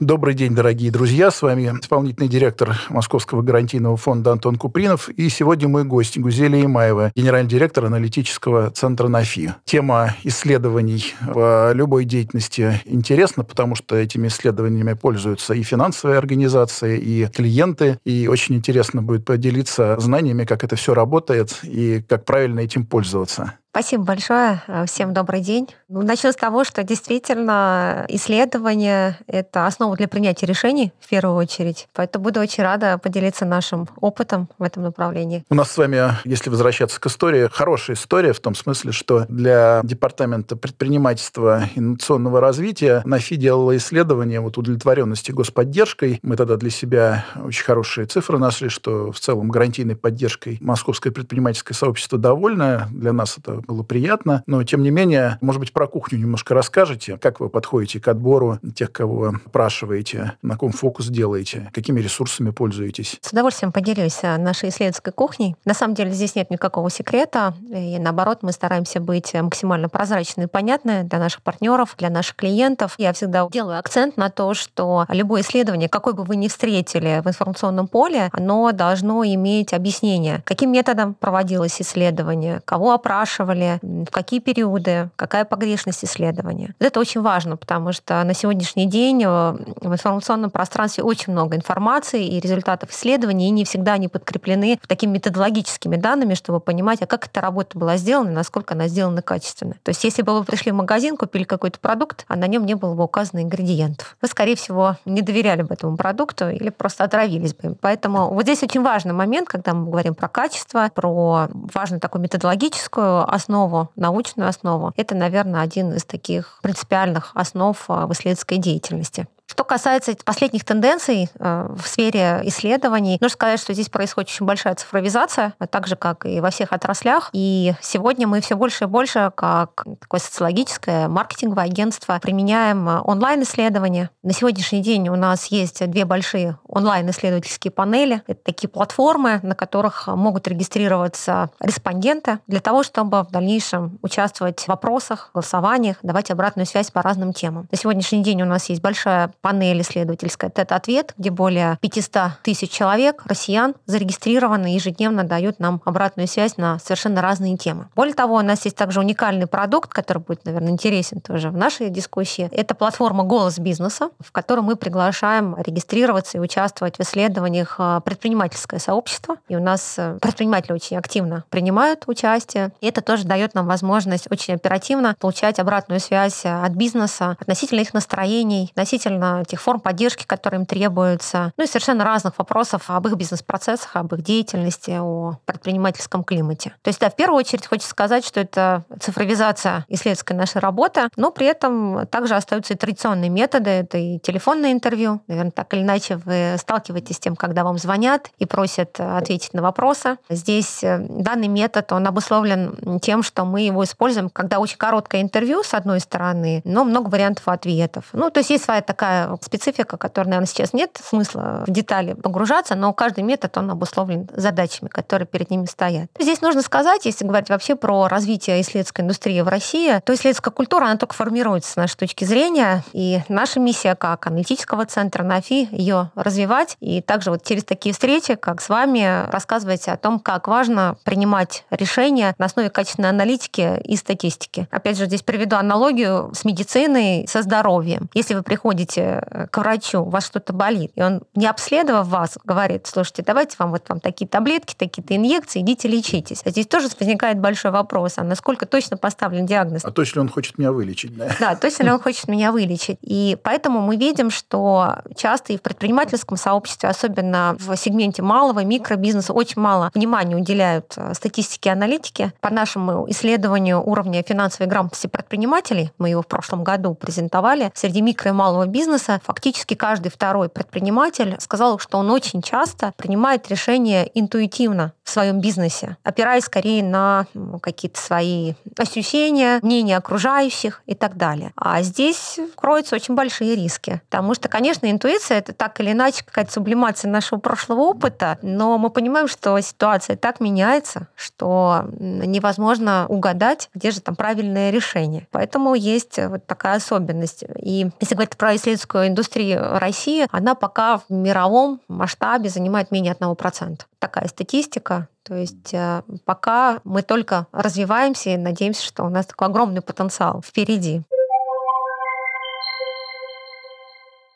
Добрый день, дорогие друзья. С вами исполнительный директор Московского гарантийного фонда Антон Купринов. И сегодня мой гость Гузелия Имаева, генеральный директор аналитического центра НАФИ. Тема исследований в любой деятельности интересна, потому что этими исследованиями пользуются и финансовые организации, и клиенты. И очень интересно будет поделиться знаниями, как это все работает и как правильно этим пользоваться. Спасибо большое. Э, всем добрый день. Ну, начну с того, что действительно исследование — это основа для принятия решений в первую очередь. Поэтому буду очень рада поделиться нашим опытом в этом направлении. У нас с вами, если возвращаться к истории, хорошая история в том смысле, что для Департамента предпринимательства и инновационного развития НАФИ делала исследование вот удовлетворенности господдержкой. Мы тогда для себя очень хорошие цифры нашли, что в целом гарантийной поддержкой московское предпринимательское сообщество довольно. Для нас это было приятно. Но, тем не менее, может быть, про кухню немножко расскажете, как вы подходите к отбору тех, кого опрашиваете, на ком фокус делаете, какими ресурсами пользуетесь? С удовольствием поделюсь э, нашей исследовательской кухней. На самом деле здесь нет никакого секрета, и наоборот, мы стараемся быть максимально прозрачны и понятны для наших партнеров, для наших клиентов. Я всегда делаю акцент на то, что любое исследование, какой бы вы ни встретили в информационном поле, оно должно иметь объяснение, каким методом проводилось исследование, кого опрашивали, исследовали, в какие периоды, какая погрешность исследования. Это очень важно, потому что на сегодняшний день э, в информационном пространстве очень много информации и результатов исследований, и не всегда они подкреплены такими методологическими данными, чтобы понимать, а как эта работа была сделана, насколько она сделана качественно. То есть если бы вы пришли в магазин, купили какой-то продукт, а на нем не было бы указано ингредиентов, вы, скорее всего, не доверяли бы этому продукту или просто отравились бы. Поэтому вот здесь очень важный момент, когда мы говорим про качество, про важную такую методологическую основу, научную основу, это, наверное, один из таких принципиальных основ а, в исследовательской деятельности. Что касается последних тенденций э, в сфере исследований, нужно сказать, что здесь происходит очень большая цифровизация, так же, как и во всех отраслях. И сегодня мы все больше и больше, как такое социологическое маркетинговое агентство, применяем э, онлайн-исследования. На сегодняшний день у нас есть две большие онлайн-исследовательские панели. Это такие платформы, на которых могут регистрироваться респонденты для того, чтобы в дальнейшем участвовать в вопросах, голосованиях, давать обратную связь по разным темам. На сегодняшний день у нас есть большая панель исследовательская «Тет-ответ», где более 500 тысяч человек, россиян, зарегистрированы и ежедневно дают нам обратную связь на совершенно разные темы. Более того, у нас есть также уникальный продукт, который будет, наверное, интересен тоже в нашей дискуссии. Это платформа «Голос бизнеса», в которой мы приглашаем регистрироваться и участвовать в исследованиях а, предпринимательское сообщество. И у нас э, предприниматели очень активно принимают участие. И это тоже дает нам возможность очень оперативно получать обратную связь от бизнеса относительно их настроений, относительно тех форм поддержки, которые им требуются, ну и совершенно разных вопросов об их бизнес-процессах, об их деятельности, о предпринимательском климате. То есть, да, в первую очередь хочется сказать, что это цифровизация исследовательской нашей работы, но при этом также остаются и традиционные методы, это и телефонное интервью, наверное, так или иначе вы сталкиваетесь с тем, когда вам звонят и просят ответить на вопросы. Здесь э, данный метод, он обусловлен тем, что мы его используем, когда очень короткое интервью, с одной стороны, но много вариантов ответов. Ну, то есть есть своя такая специфика, которая, наверное, сейчас нет смысла в детали погружаться, но каждый метод, он обусловлен задачами, которые перед ними стоят. Здесь нужно сказать, если говорить вообще про развитие исследовательской индустрии в России, то исследовательская культура, она только формируется с нашей точки зрения, и наша миссия как аналитического центра НАФИ ее развивать, и также вот через такие встречи, как с вами, рассказывать о том, как важно принимать решения на основе качественной аналитики и статистики. Опять же, здесь приведу аналогию с медициной, со здоровьем. Если вы приходите Э, к врачу, у вас что-то болит, и он, не обследовав вас, говорит, слушайте, давайте вам вот вам такие таблетки, такие-то инъекции, идите лечитесь. А здесь тоже возникает большой вопрос, а насколько точно поставлен диагноз? А точно ли он хочет меня вылечить? Да, да точно ли он хочет меня вылечить? И поэтому мы видим, что часто и в предпринимательском сообществе, особенно в сегменте малого микробизнеса, очень мало внимания уделяют э, статистике и аналитике. По нашему исследованию уровня финансовой грамотности предпринимателей, мы его в прошлом году презентовали, среди микро и малого бизнеса бизнеса фактически каждый второй предприниматель сказал, что он очень часто принимает решения интуитивно в своем бизнесе, опираясь скорее на ну, какие-то свои ощущения, мнения окружающих и так далее. А здесь кроются очень большие риски. Потому что, конечно, интуиция — это так или иначе какая-то сублимация нашего прошлого опыта, но мы понимаем, что ситуация так меняется, что невозможно угадать, где же там правильное решение. Поэтому есть вот такая особенность. И если говорить про исследовательскую индустрию России, она пока в мировом масштабе занимает менее 1%. Такая статистика. То есть э, пока мы только развиваемся и надеемся, что у нас такой огромный потенциал впереди.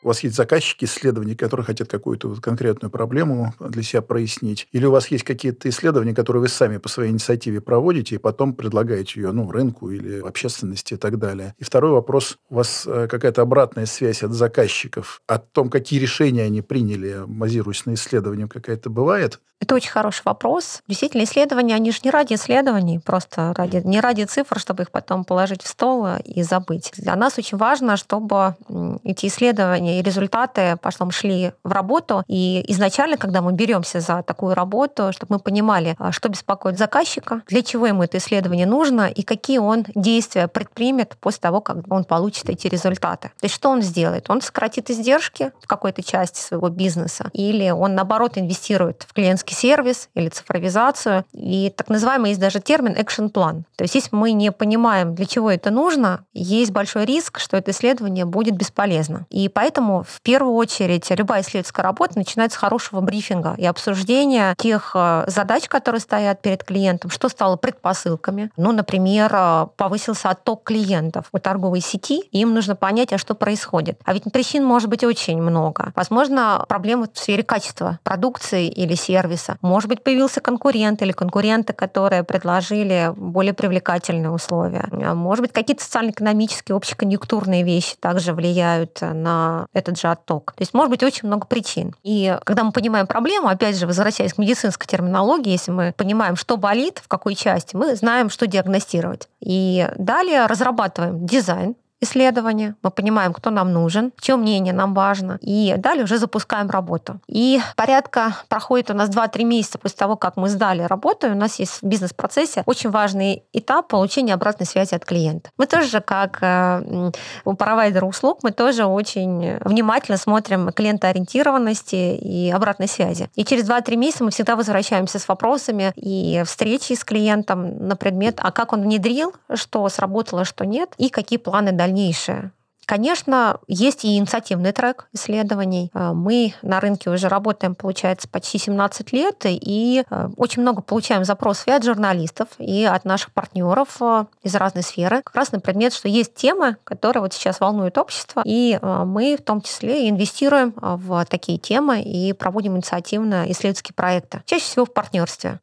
У вас есть заказчики исследований, которые хотят какую-то вот конкретную проблему для себя прояснить? Или у вас есть какие-то исследования, которые вы сами по своей инициативе проводите, и потом предлагаете ее ну, рынку или общественности и так далее? И второй вопрос. У вас э, какая-то обратная связь от заказчиков о том, какие решения они приняли, базируясь на исследованиях, какая-то бывает? Это очень хороший вопрос. Действительно, исследования, они же не ради исследований, просто ради, не ради цифр, чтобы их потом положить в стол и забыть. Для нас очень важно, чтобы эти исследования и результаты потом шли в работу. И изначально, когда мы беремся за такую работу, чтобы мы понимали, а, что беспокоит заказчика, для чего ему это исследование нужно и какие он действия предпримет после того, как он получит эти результаты. То есть что он сделает? Он сократит издержки в какой-то части своего бизнеса или он, наоборот, инвестирует в клиентский сервис или цифровизацию. И так называемый есть даже термин action plan. То есть если мы не понимаем, для чего это нужно, есть большой риск, что это исследование будет бесполезно. И поэтому Поэтому в первую очередь любая исследовательская работа начинается с хорошего брифинга и обсуждения тех э, задач, которые стоят перед клиентом, что стало предпосылками. Ну, например, э, повысился отток клиентов у торговой сети, и им нужно понять, а что происходит. А ведь причин может быть очень много. Возможно, проблемы в сфере качества продукции или сервиса. Может быть, появился конкурент или конкуренты, которые предложили более привлекательные условия. Может быть, какие-то социально-экономические, общеконъюнктурные вещи также влияют на этот же отток. То есть может быть очень много причин. И когда мы понимаем проблему, опять же, возвращаясь к медицинской терминологии, если мы понимаем, что болит, в какой части, мы знаем, что диагностировать. И далее разрабатываем дизайн, исследования, мы понимаем, кто нам нужен, чье мнение нам важно, и далее уже запускаем работу. И порядка проходит у нас 2-3 месяца после того, как мы сдали работу, у нас есть в бизнес-процессе очень важный этап получения обратной связи от клиента. Мы тоже, как э, у провайдера услуг, мы тоже очень внимательно смотрим клиентоориентированности и обратной связи. И через 2-3 месяца мы всегда возвращаемся с вопросами и встречи с клиентом на предмет, а как он внедрил, что сработало, что нет, и какие планы дальше дальнейшее. Конечно, есть и инициативный трек исследований. Э, мы на рынке уже работаем, получается, почти 17 лет, и э, очень много получаем запросов и от журналистов, и от наших партнеров э, из разной сферы, как раз на предмет, что есть темы, которые вот сейчас волнуют общество, и мы в том числе инвестируем в такие темы и проводим инициативно исследовательские проекты, чаще всего в партнерстве.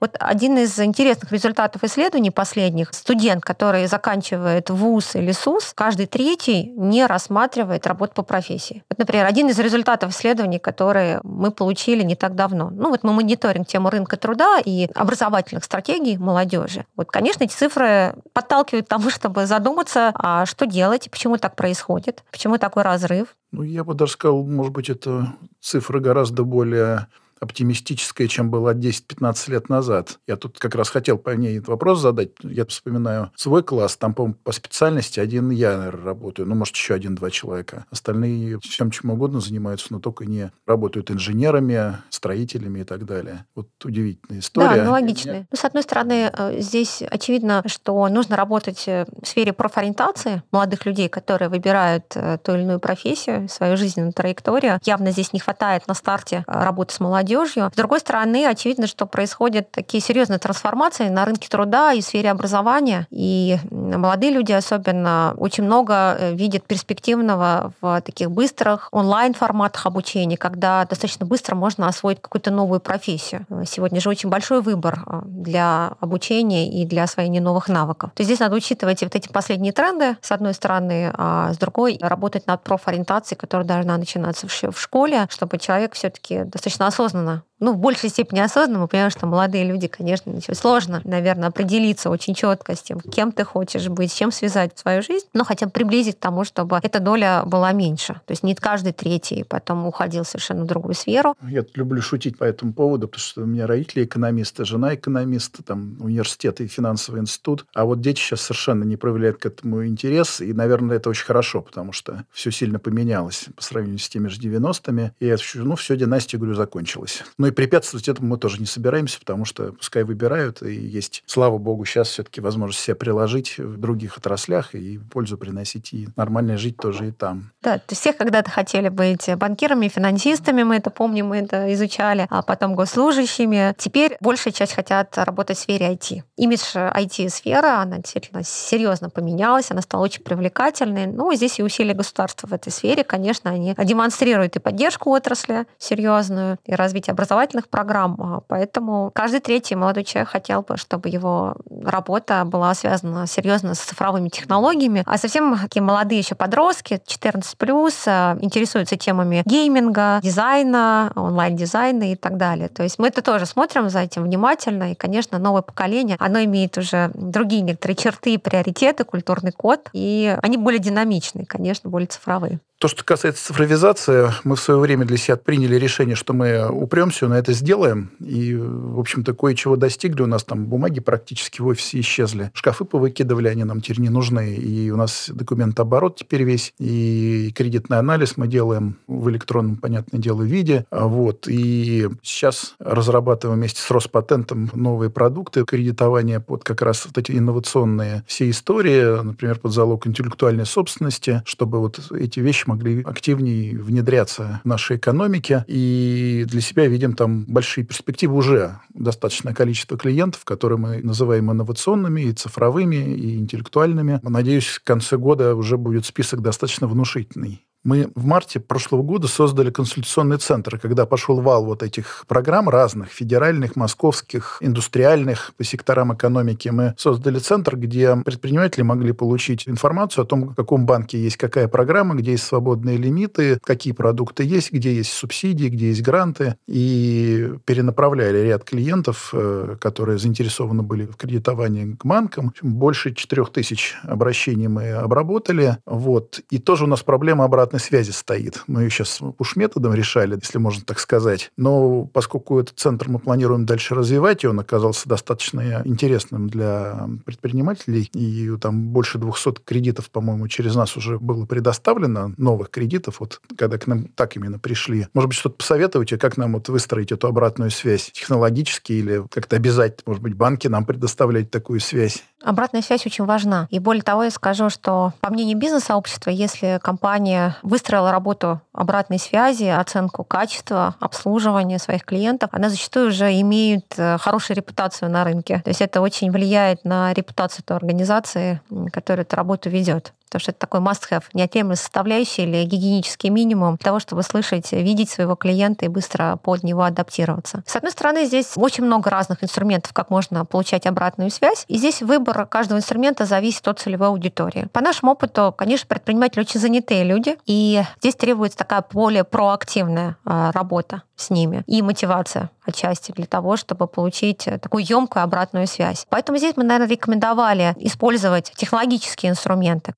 Вот один из интересных результатов исследований последних, студент, который заканчивает ВУЗ или СУС, каждый третий не рассматривает работу по профессии. Вот, например, один из результатов исследований, которые мы получили не так давно. Ну вот мы мониторим тему рынка труда и образовательных стратегий молодежи. Вот, конечно, эти цифры подталкивают к тому, чтобы задуматься, а что делать, почему так происходит, почему такой разрыв. Ну, я бы даже сказал, может быть, это цифры гораздо более оптимистическая, чем была 10-15 лет назад. Я тут как раз хотел по ней вопрос задать. Я вспоминаю свой класс, там, по по специальности один я, наверное, работаю, ну, может, еще один-два человека. Остальные всем чем угодно занимаются, но только не работают инженерами, строителями и так далее. Вот удивительная история. Да, ну, логично. Ну, с одной стороны, э, здесь очевидно, что нужно работать э, в сфере профориентации молодых людей, которые выбирают э, ту или иную профессию, свою жизненную траекторию. Явно здесь не хватает на старте работы с молодежью, молодежью. С другой стороны, очевидно, что происходят такие серьезные трансформации на рынке труда и в сфере образования. И молодые люди особенно очень много э, видят перспективного в таких быстрых онлайн-форматах обучения, когда достаточно быстро можно освоить какую-то новую профессию. Сегодня же очень большой выбор э, для обучения и для освоения новых навыков. То есть здесь надо учитывать вот эти последние тренды, с одной стороны, а с другой работать над профориентацией, которая должна начинаться в школе, чтобы человек все-таки достаточно осознанно осознанно ну, в большей степени осознанно. Мы понимаем, что молодые люди, конечно, сложно, наверное, определиться очень четко с тем, кем ты хочешь быть, чем связать свою жизнь, но хотя бы приблизить к тому, чтобы эта доля была меньше. То есть не каждый третий потом уходил совершенно в другую сферу. Я люблю шутить по этому поводу, потому что у меня родители экономисты, жена экономист, там университет и финансовый институт. А вот дети сейчас совершенно не проявляют к этому интерес, и, наверное, это очень хорошо, потому что все сильно поменялось по сравнению с теми же 90-ми. И я ну, все, династия, говорю, закончилась. Но и препятствовать этому мы тоже не собираемся, потому что пускай выбирают, и есть, слава богу, сейчас все-таки возможность себя приложить в других отраслях и пользу приносить, и нормально жить тоже и там. Да, то всех когда-то хотели быть банкирами, финансистами, мы это помним, мы это изучали, а потом госслужащими. Теперь большая часть хотят работать в сфере IT. Имидж IT-сферы, она действительно серьезно поменялась, она стала очень привлекательной. Ну, здесь и усилия государства в этой сфере, конечно, они демонстрируют и поддержку отрасли серьезную, и развитие образовательных программ. А поэтому каждый третий молодой человек хотел бы, чтобы его работа была связана серьезно с цифровыми технологиями. А совсем такие молодые еще подростки, 14 плюс, а, интересуются темами гейминга, дизайна, онлайн-дизайна и так далее. То есть мы это тоже смотрим за этим внимательно. И, конечно, новое поколение, оно имеет уже другие некоторые черты, приоритеты, культурный код, и они более динамичные, конечно, более цифровые. То, что касается цифровизации, мы в свое время для себя приняли решение, что мы упремся, на это сделаем. И, в общем-то, кое-чего достигли. У нас там бумаги практически в офисе исчезли. Шкафы повыкидывали, они нам теперь не нужны. И у нас документооборот теперь весь. И кредитный анализ мы делаем в электронном, понятное дело, виде. Вот. И сейчас разрабатываем вместе с Роспатентом новые продукты кредитования под как раз вот эти инновационные все истории, например, под залог интеллектуальной собственности, чтобы вот эти вещи могли активнее внедряться в нашей экономике. И для себя видим там большие перспективы уже. Достаточное количество клиентов, которые мы называем инновационными, и цифровыми, и интеллектуальными. Надеюсь, к концу года уже будет список достаточно внушительный. Мы в марте прошлого года создали консультационный центр, когда пошел вал вот этих программ разных, федеральных, московских, индустриальных, по секторам экономики. Мы создали центр, где предприниматели могли получить информацию о том, в каком банке есть какая программа, где есть свободные лимиты, какие продукты есть, где есть субсидии, где есть гранты. И перенаправляли ряд клиентов, э, которые заинтересованы были в кредитовании к банкам. Больше 4000 обращений мы обработали. Вот. И тоже у нас проблема обратной связи стоит. Мы ее сейчас пуш-методом решали, если можно так сказать. Но поскольку этот центр мы планируем дальше развивать, и он оказался достаточно интересным для предпринимателей, и там больше 200 кредитов, по-моему, через нас уже было предоставлено, новых кредитов, вот когда к нам так именно пришли. Может быть, что-то посоветуете, как нам вот выстроить эту обратную связь технологически или как-то обязать, может быть, банки нам предоставлять такую связь? Обратная связь очень важна. И более того, я скажу, что по мнению бизнес-сообщества, если компания выстроила работу обратной связи, оценку качества, обслуживания своих клиентов, она зачастую уже имеет э, хорошую репутацию на рынке. То есть это очень влияет на репутацию той организации, которая эту работу ведет потому что это такой must-have, неотъемлемая составляющая или гигиенический минимум того, чтобы слышать, видеть своего клиента и быстро под него адаптироваться. С одной стороны, здесь очень много разных инструментов, как можно получать обратную связь, и здесь выбор каждого инструмента зависит от целевой аудитории. По нашему опыту, конечно, предприниматели очень занятые люди, и здесь требуется такая более проактивная а, работа с ними и мотивация отчасти для того, чтобы получить такую емкую обратную связь. Поэтому здесь мы, наверное, рекомендовали использовать технологические инструменты.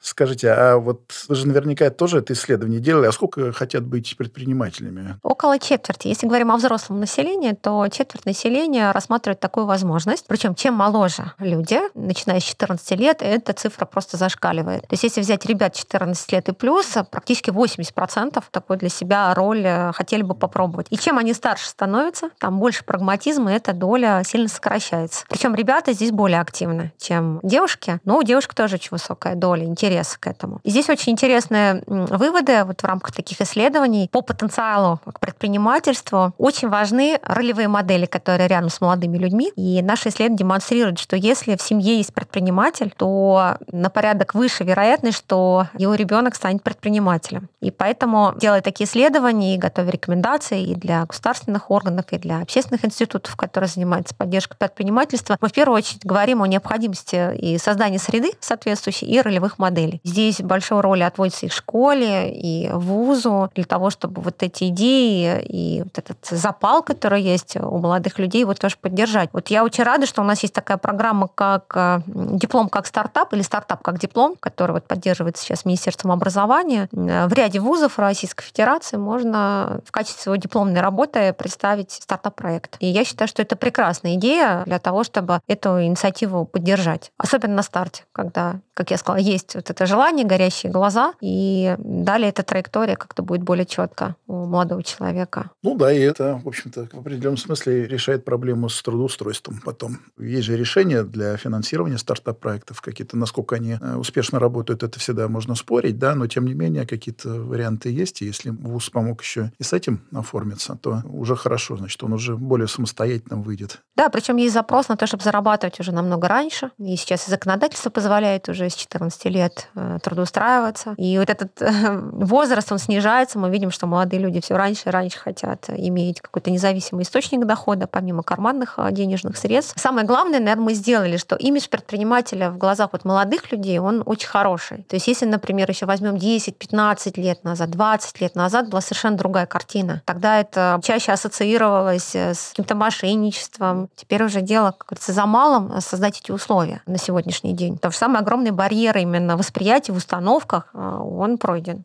Скажите, а вот вы же наверняка тоже это исследование делали, а сколько хотят быть предпринимателями? Около четверти. Если говорим о взрослом населении, то четверть населения рассматривает такую возможность. Причем чем моложе люди, начиная с 14 лет, эта цифра просто зашкаливает. То есть если взять ребят 14 лет и плюс, практически 80% такой для себя роль э, хотели бы попробовать. И чем они старше становятся, там больше прагматизма, эта доля сильно сокращается. Причем ребята здесь более активны, чем девушки. Но у девушек тоже очень высокая доля интереса интерес к этому. И здесь очень интересные выводы вот в рамках таких исследований по потенциалу к предпринимательству. Очень важны ролевые модели, которые рядом с молодыми людьми. И наши исследования демонстрируют, что если в семье есть предприниматель, то на порядок выше вероятность, что его ребенок станет предпринимателем. И поэтому, делая такие исследования и готовя рекомендации и для государственных органов, и для общественных институтов, которые занимаются поддержкой предпринимательства, мы в первую очередь говорим о необходимости и создании среды соответствующей и ролевых моделей моделей. Здесь большая роль отводится и школе, и вузу для того, чтобы вот эти идеи и вот этот запал, который есть у молодых людей, вот тоже поддержать. Вот я очень рада, что у нас есть такая программа, как э, диплом как стартап или стартап как диплом, который вот поддерживается сейчас Министерством образования. В ряде вузов Российской Федерации можно в качестве своей дипломной работы представить стартап-проект. И я считаю, что это прекрасная идея для того, чтобы эту инициативу поддержать. Особенно на старте, когда, как я сказала, есть вот это желание, горящие глаза, и далее эта траектория как-то будет более четко у молодого человека. Ну да, и это, в общем-то, в определенном смысле решает проблему с трудоустройством потом. Есть же решения для финансирования стартап-проектов какие-то, насколько они э, успешно работают, это всегда можно спорить, да, но тем не менее какие-то варианты есть, и если ВУЗ помог еще и с этим оформиться, то уже хорошо, значит, он уже более самостоятельно выйдет. Да, причем есть запрос на то, чтобы зарабатывать уже намного раньше, и сейчас и законодательство позволяет уже с 14 лет э, трудоустраиваться, и вот этот э, возраст, он снижается, мы видим, что молодые люди все раньше и раньше хотят иметь какой-то независимый источник дохода, помимо карманных денежных средств. Самое главное, наверное, мы сделали, что имидж предпринимателя в глазах вот молодых людей, он очень хороший. То есть если, например, еще возьмем 10-15 лет назад, 20 лет назад была совершенно другая картина. Тогда это чаще ассоциировалось с каким-то мошенничеством. Теперь уже дело, как говорится, за малым создать эти условия на сегодняшний день. Потому что самый огромный барьер именно восприятия в установках, а, он пройден.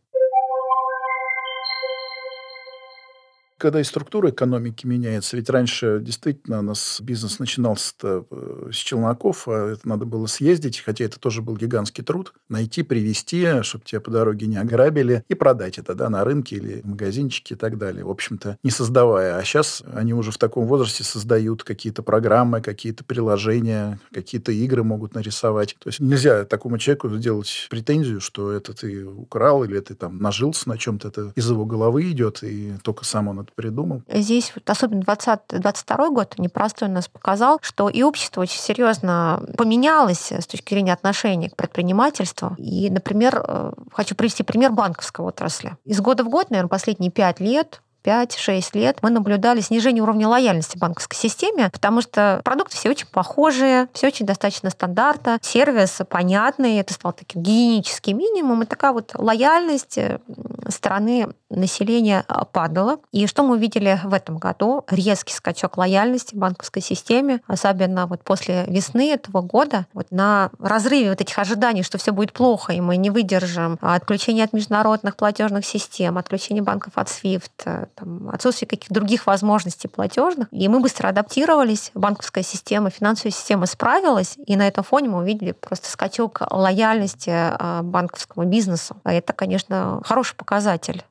Когда и структура экономики меняется, ведь раньше действительно у нас бизнес начинался э, с челноков, а это надо было съездить, хотя это тоже был гигантский труд, найти, привезти, чтобы тебя по дороге не ограбили, и продать это да, на рынке или в магазинчике и так далее. В общем-то, не создавая. А сейчас они уже в таком возрасте создают какие-то программы, какие-то приложения, какие-то игры могут нарисовать. То есть нельзя такому человеку сделать претензию, что это ты украл или ты там нажился на чем-то, это из его головы идет, и только сам он это придумал. Здесь вот особенно 2022 год непростой нас показал, что и общество очень серьезно поменялось с точки зрения отношений к предпринимательству. И, например, э, хочу привести пример банковской отрасли. Из года в год, наверное, последние пять лет 5-6 лет мы наблюдали снижение уровня лояльности банковской системе, потому что продукты все очень похожие, все очень достаточно стандартно, сервис понятный, это стал таким гигиенический минимум, и такая вот лояльность э, стороны населения а, падала. И что мы увидели в этом году? Резкий скачок лояльности в банковской системе, особенно вот после весны этого года, вот на разрыве вот этих ожиданий, что все будет плохо, и мы не выдержим отключение от международных платежных систем, отключение банков от SWIFT, там, отсутствие каких-то других возможностей платежных. И мы быстро адаптировались, банковская система, финансовая система справилась, и на этом фоне мы увидели просто скачок лояльности а, банковскому бизнесу. А это, конечно, хороший показатель,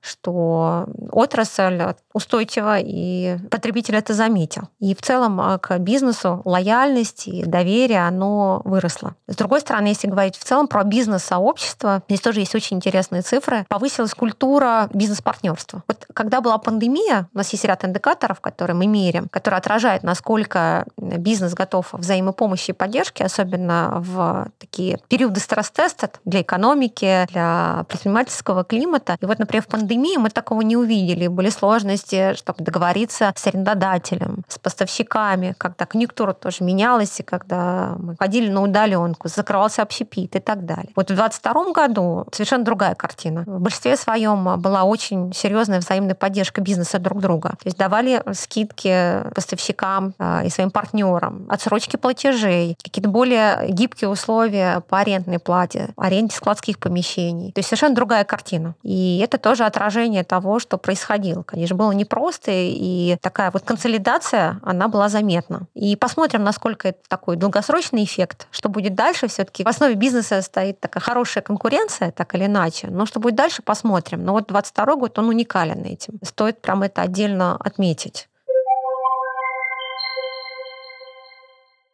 что отрасль устойчива, и потребитель это заметил. И в целом а, к бизнесу лояльность и доверие, оно выросло. С другой стороны, если говорить в целом про бизнес-сообщество, здесь тоже есть очень интересные цифры. Повысилась культура бизнес-партнерства. Вот когда была пандемия, у нас есть ряд индикаторов, которые мы меряем, которые отражают, насколько бизнес готов взаимопомощи и поддержки, особенно в такие периоды стресс-теста для экономики, для предпринимательского климата. И вот, например, в пандемии мы такого не увидели. Были сложности, чтобы договориться с арендодателем, с поставщиками, когда конъюнктура тоже менялась, и когда мы ходили на удаленку, закрывался общепит и так далее. Вот в 2022 году совершенно другая картина. В большинстве своем была очень серьезная взаимная поддержка бизнеса друг друга. То есть давали скидки поставщикам а, и своим партнерам, отсрочки платежей, какие-то более гибкие условия по арендной плате, аренде складских помещений. То есть совершенно другая картина. И это тоже отражение того, что происходило. Конечно, было непросто, и такая вот консолидация, она была заметна. И посмотрим, насколько это такой долгосрочный эффект, что будет дальше. Все-таки в основе бизнеса стоит такая хорошая конкуренция, так или иначе. Но что будет дальше, посмотрим. Но вот 22 год, он уникален этим. Стоит прям это отдельно отметить.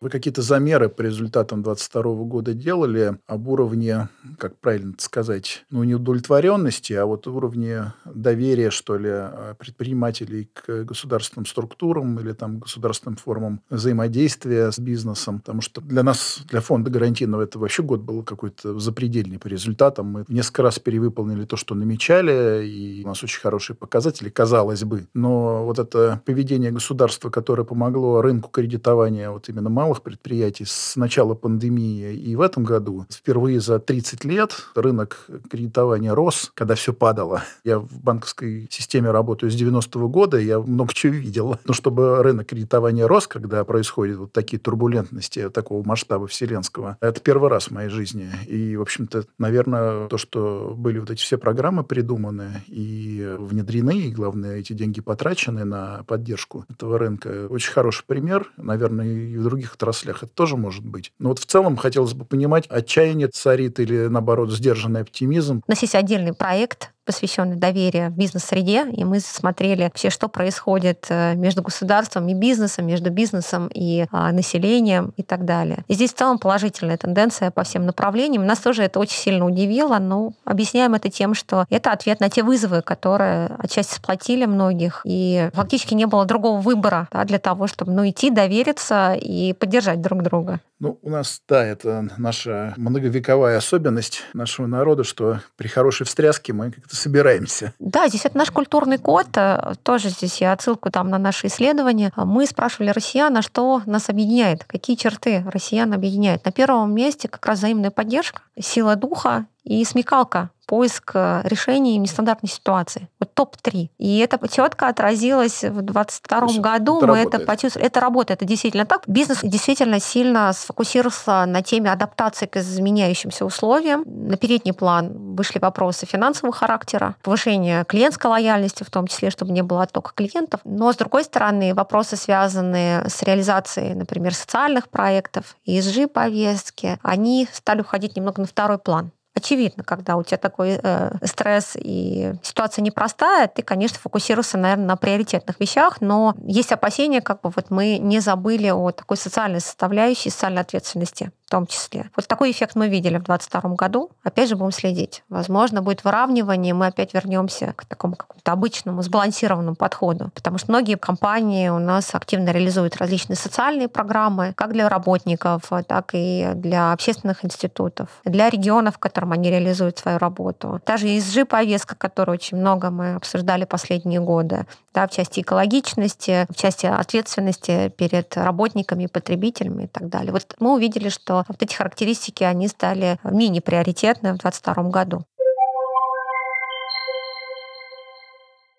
Вы какие-то замеры по результатам 2022 года делали об уровне, как правильно сказать, ну, не удовлетворенности, а вот уровне доверия, что ли, а, предпринимателей к государственным структурам или там государственным формам взаимодействия с бизнесом. Потому что для нас, для фонда гарантийного, это вообще год был какой-то запредельный по результатам. Мы несколько раз перевыполнили то, что намечали, и у нас очень хорошие показатели, казалось бы. Но вот это поведение государства, которое помогло рынку кредитования вот именно малого малых предприятий с начала пандемии и в этом году впервые за 30 лет рынок кредитования рос, когда все падало. Я в банковской системе работаю с 90-го года, я много чего видел. Но чтобы рынок кредитования рос, когда происходят вот такие турбулентности такого масштаба вселенского, это первый раз в моей жизни. И, в общем-то, наверное, то, что были вот эти все программы придуманы и внедрены, и, главное, эти деньги потрачены на поддержку этого рынка, очень хороший пример. Наверное, и в других отраслях это тоже может быть. Но вот в целом хотелось бы понимать, отчаяние царит или, наоборот, сдержанный оптимизм. У нас есть отдельный проект посвященный доверию в бизнес-среде, и мы смотрели вообще, что происходит э, между государством и бизнесом, между бизнесом и а, населением и так далее. И здесь в целом положительная тенденция по всем направлениям. Нас тоже это очень сильно удивило, но объясняем это тем, что это ответ на те вызовы, которые отчасти сплотили многих, и фактически не было другого выбора да, для того, чтобы ну, идти, довериться и поддержать друг друга. Ну, у нас, да, это наша многовековая особенность нашего народа, что при хорошей встряске мы как-то собираемся. Да, здесь это наш культурный код. Э, тоже здесь я отсылку там на наши исследования. Мы спрашивали россиян, а что нас объединяет, какие черты россиян объединяют. На первом месте как раз взаимная поддержка, сила духа и смекалка поиск э, решений нестандартной ситуации. Вот топ-3. И это четко отразилось в 2022 году. Это Мы работает. это почувствовали. Это работает, это действительно так. Бизнес действительно сильно сфокусировался на теме адаптации к изменяющимся условиям. На передний план вышли вопросы финансового характера, повышение клиентской лояльности, в том числе, чтобы не было оттока клиентов. Но, с другой стороны, вопросы, связанные с реализацией, например, социальных проектов, ESG-повестки, они стали уходить немного на второй план очевидно, когда у тебя такой э, стресс и ситуация непростая, ты, конечно, фокусируешься, наверное, на приоритетных вещах, но есть опасения, как бы вот мы не забыли о такой социальной составляющей, социальной ответственности в том числе. Вот такой эффект мы видели в 2022 году. Опять же, будем следить. Возможно, будет выравнивание, мы опять вернемся к такому какому-то обычному, сбалансированному подходу. Потому что многие компании у нас активно реализуют различные социальные программы, как для работников, так и для общественных институтов, для регионов, в они реализуют свою работу. Даже ESG-повестка, которую очень много мы обсуждали последние годы, да, в части экологичности, в части ответственности перед работниками, потребителями и так далее. Вот мы увидели, что вот эти характеристики, они стали менее приоритетны в 2022 году.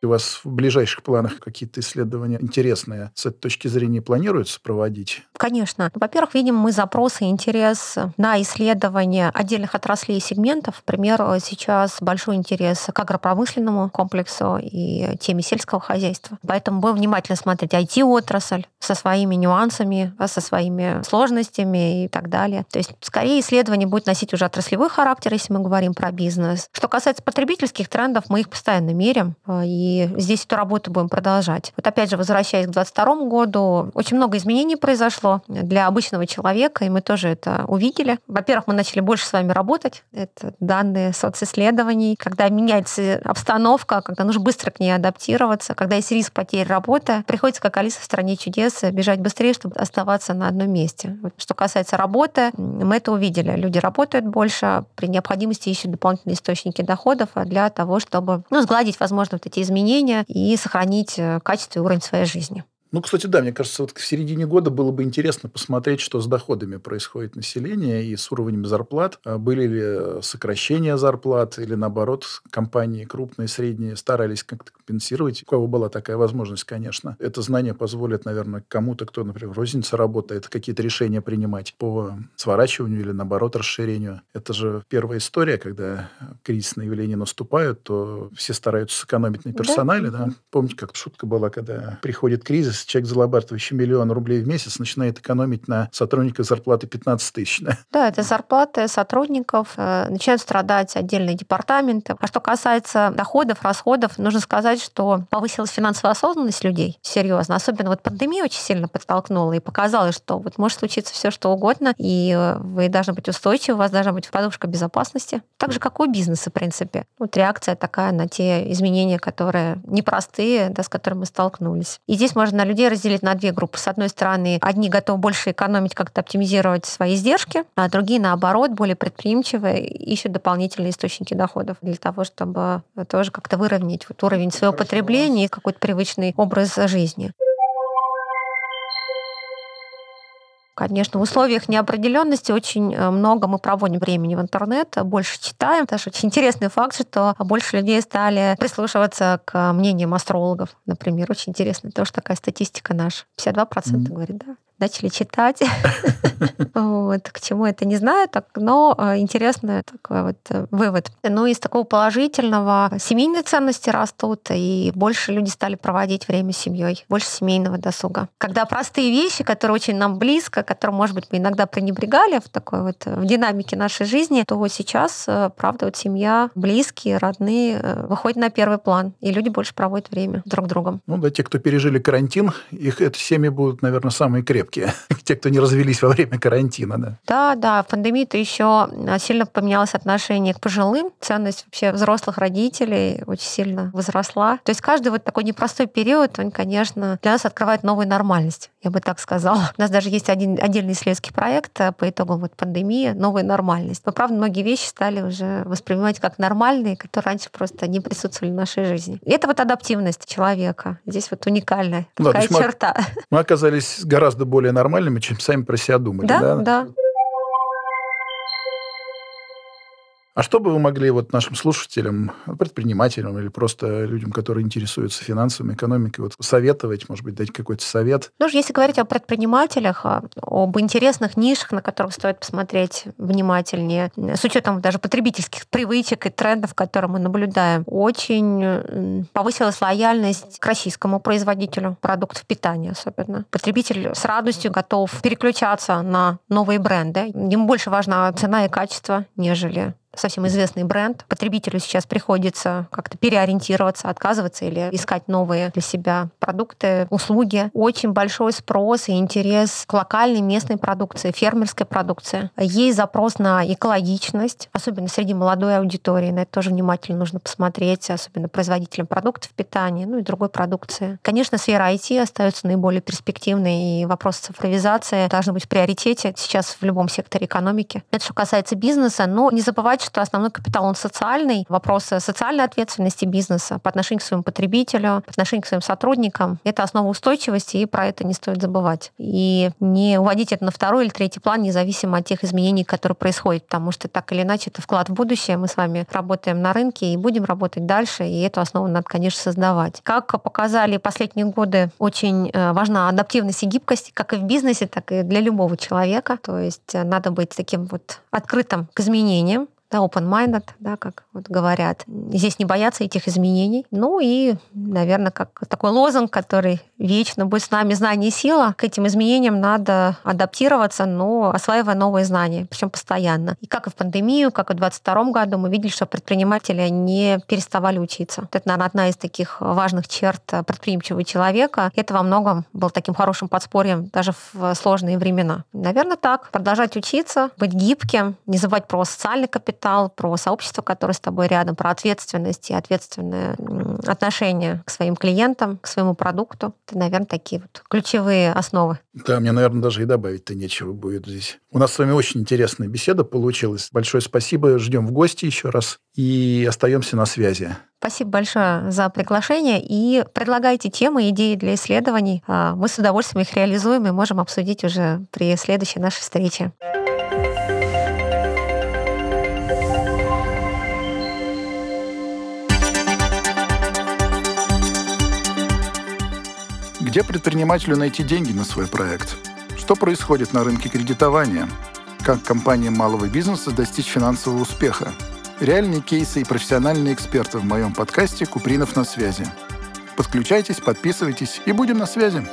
У вас в ближайших планах какие-то исследования интересные с этой точки зрения планируется проводить? Конечно. Во-первых, видим мы запросы и интерес на исследования отдельных отраслей и сегментов. Например, сейчас большой интерес к агропромышленному комплексу и теме сельского хозяйства. Поэтому будем внимательно смотреть IT-отрасль со своими нюансами, со своими сложностями и так далее. То есть, скорее, исследование будет носить уже отраслевой характер, если мы говорим про бизнес. Что касается потребительских трендов, мы их постоянно меряем. И здесь эту работу будем продолжать. Вот опять же, возвращаясь к 2022 году, очень много изменений произошло для обычного человека, и мы тоже это увидели. Во-первых, мы начали больше с вами работать. Это данные социсследований. Когда меняется обстановка, когда нужно быстро к ней адаптироваться, когда есть риск потери работы, приходится, как Алиса в «Стране чудес», бежать быстрее, чтобы оставаться на одном месте. Вот. Что касается работы, мы это увидели. Люди работают больше, при необходимости ищут дополнительные источники доходов для того, чтобы ну, сгладить, возможно, вот эти изменения изменения и сохранить э, качество и уровень своей жизни. Ну, кстати, да, мне кажется, вот в середине года было бы интересно посмотреть, что с доходами происходит населения и с уровнем зарплат. А были ли сокращения зарплат или, наоборот, компании крупные, средние старались как-то компенсировать. У кого была такая возможность, конечно. Это знание позволит, наверное, кому-то, кто, например, в рознице работает, какие-то решения принимать по сворачиванию или, наоборот, расширению. Это же первая история, когда кризисные явления наступают, то все стараются сэкономить на персонале. Да? Да? Помните, как шутка была, когда приходит кризис, человек, зарабатывающий миллион рублей в месяц, начинает экономить на сотрудниках зарплаты 15 тысяч. Да, да это зарплаты сотрудников, э, начинают страдать отдельные департаменты. А что касается доходов, расходов, нужно сказать, что повысилась финансовая осознанность людей, серьезно. Особенно вот пандемия очень сильно подтолкнула и показала, что вот может случиться все что угодно, и э, вы должны быть устойчивы, у вас должна быть подушка безопасности. Так же, как у бизнеса, в принципе. Вот реакция такая на те изменения, которые непростые, да, с которыми мы столкнулись. И здесь можно людей разделить на две группы. С одной стороны, одни готовы больше экономить, как-то оптимизировать свои издержки, а другие, наоборот, более предприимчивые, ищут дополнительные источники доходов для того, чтобы тоже как-то выровнять вот уровень своего потребления и какой-то привычный образ жизни. Конечно, в условиях неопределенности очень э, много мы проводим времени в интернет, больше читаем. Даже очень интересный факт, что больше людей стали прислушиваться к мнениям астрологов, например. Очень интересно, тоже такая статистика наша. 52% mm. говорит, да начали читать. вот. К чему это не знаю, так, но э, интересный такой вот э, вывод. Ну, из такого положительного семейные ценности растут, и больше люди стали проводить время с семьей, больше семейного досуга. Когда простые вещи, которые очень нам близко, которые, может быть, мы иногда пренебрегали в такой вот в динамике нашей жизни, то сейчас, э, правда, вот семья, близкие, родные выходят на первый план, и люди больше проводят время друг с другом. Ну да, те, кто пережили карантин, их эти семьи будут, наверное, самые крепкие крепкие, те, кто не развелись во время карантина. Да, да, да в пандемии-то еще сильно поменялось отношение к пожилым, ценность вообще взрослых родителей очень сильно возросла. То есть каждый вот такой непростой период, он, конечно, для нас открывает новую нормальность, я бы так сказала. У нас даже есть один отдельный исследовательский проект а, по итогам вот пандемии «Новая нормальность». Но, правда, многие вещи стали уже воспринимать как нормальные, которые раньше просто не присутствовали в нашей жизни. И это вот адаптивность человека. Здесь вот уникальная да, такая черта. Мы, мы оказались гораздо более более нормальными, чем сами про себя думали. Да, да. да. А что бы вы могли вот нашим слушателям, предпринимателям или просто людям, которые интересуются финансами, экономикой, вот советовать, может быть, дать какой-то совет? Ну, если говорить о предпринимателях, а, об интересных нишах, на которых стоит посмотреть внимательнее, с учетом даже потребительских привычек и трендов, которые мы наблюдаем, очень повысилась лояльность к российскому производителю продуктов питания особенно. Потребитель с радостью готов переключаться на новые бренды. Ему больше важна цена и качество, нежели совсем известный бренд. Потребителю сейчас приходится как-то переориентироваться, отказываться или искать новые для себя продукты, услуги. Очень большой спрос и интерес к локальной местной продукции, фермерской продукции. Есть запрос на экологичность, особенно среди молодой аудитории. На это тоже внимательно нужно посмотреть, особенно производителям продуктов питания, ну и другой продукции. Конечно, сфера IT остается наиболее перспективной, и вопрос цифровизации должен быть в приоритете сейчас в любом секторе экономики. Это что касается бизнеса, но не забывать забывать, что основной капитал, он социальный. Вопросы социальной ответственности бизнеса по отношению к своему потребителю, по отношению к своим сотрудникам. Это основа устойчивости, и про это не стоит забывать. И не уводить это на второй или третий план, независимо от тех изменений, которые происходят, потому что так или иначе это вклад в будущее. Мы с вами работаем на рынке и будем работать дальше, и эту основу надо, конечно, создавать. Как показали последние годы, очень э, важна адаптивность и гибкость, как и в бизнесе, так и для любого человека. То есть э, надо быть таким вот открытым к изменениям, да, open-minded, да, как вот говорят. Здесь не бояться этих изменений. Ну и, наверное, как такой лозунг, который вечно будет с нами знание и сила. К этим изменениям надо адаптироваться, но осваивая новые знания, причем постоянно. И как и в пандемию, как и в 2022 году, мы видели, что предприниматели не переставали учиться. Это, наверное, одна из таких важных черт предприимчивого человека. Это во многом был таким хорошим подспорьем даже в сложные времена. Наверное, так. Продолжать учиться, быть гибким, не забывать про социальный капитал, про сообщество, которое с тобой рядом, про ответственность и ответственное отношение к своим клиентам, к своему продукту. Это, наверное, такие вот ключевые основы. Да, мне, наверное, даже и добавить-то нечего будет здесь. У нас с вами очень интересная беседа получилась. Большое спасибо. Ждем в гости еще раз и остаемся на связи. Спасибо большое за приглашение и предлагайте темы, идеи для исследований. А, мы с удовольствием их реализуем и можем обсудить уже при следующей нашей встрече. Где предпринимателю найти деньги на свой проект? Что происходит на рынке кредитования? Как компаниям малого бизнеса достичь финансового успеха? Реальные кейсы и профессиональные эксперты в моем подкасте «Купринов на связи». Подключайтесь, подписывайтесь и будем на связи.